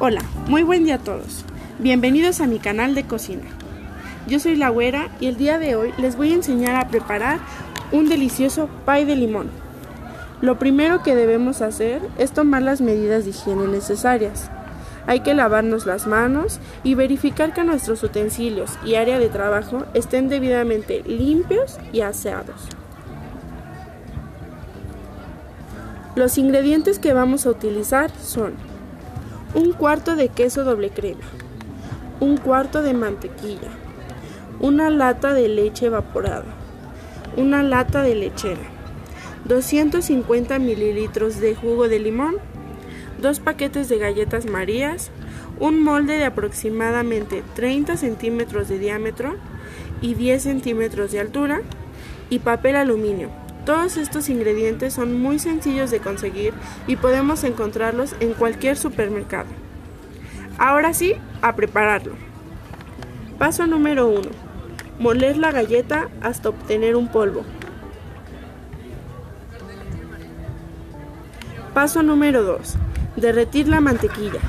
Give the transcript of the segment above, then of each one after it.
Hola, muy buen día a todos. Bienvenidos a mi canal de cocina. Yo soy la güera y el día de hoy les voy a enseñar a preparar un delicioso pie de limón. Lo primero que debemos hacer es tomar las medidas de higiene necesarias. Hay que lavarnos las manos y verificar que nuestros utensilios y área de trabajo estén debidamente limpios y aseados. Los ingredientes que vamos a utilizar son un cuarto de queso doble crema, un cuarto de mantequilla, una lata de leche evaporada, una lata de lechera, 250 mililitros de jugo de limón, dos paquetes de galletas marías, un molde de aproximadamente 30 centímetros de diámetro y 10 centímetros de altura. Y papel aluminio. Todos estos ingredientes son muy sencillos de conseguir y podemos encontrarlos en cualquier supermercado. Ahora sí, a prepararlo. Paso número 1. Moler la galleta hasta obtener un polvo. Paso número 2. Derretir la mantequilla.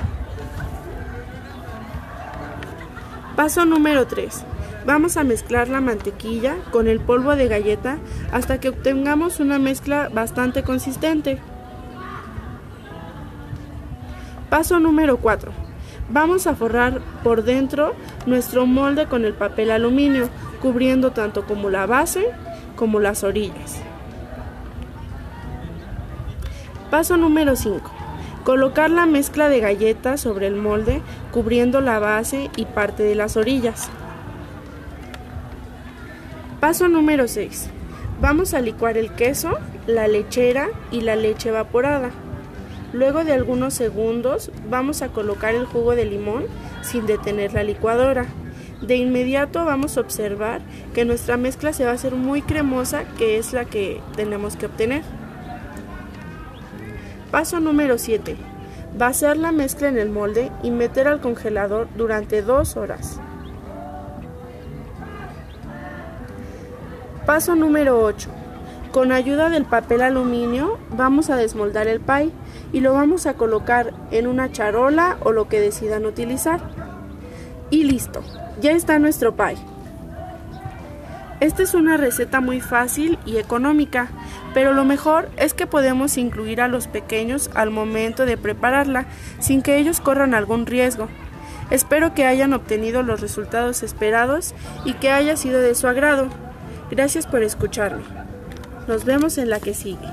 Paso número 3. Vamos a mezclar la mantequilla con el polvo de galleta hasta que obtengamos una mezcla bastante consistente. Paso número 4. Vamos a forrar por dentro nuestro molde con el papel aluminio, cubriendo tanto como la base como las orillas. Paso número 5. Colocar la mezcla de galletas sobre el molde, cubriendo la base y parte de las orillas. Paso número 6. Vamos a licuar el queso, la lechera y la leche evaporada. Luego de algunos segundos vamos a colocar el jugo de limón sin detener la licuadora. De inmediato vamos a observar que nuestra mezcla se va a hacer muy cremosa, que es la que tenemos que obtener. Paso número 7. Vaciar la mezcla en el molde y meter al congelador durante dos horas. Paso número 8. Con ayuda del papel aluminio vamos a desmoldar el pie y lo vamos a colocar en una charola o lo que decidan utilizar. Y listo, ya está nuestro pie. Esta es una receta muy fácil y económica, pero lo mejor es que podemos incluir a los pequeños al momento de prepararla sin que ellos corran algún riesgo. Espero que hayan obtenido los resultados esperados y que haya sido de su agrado. Gracias por escucharme. Nos vemos en la que sigue.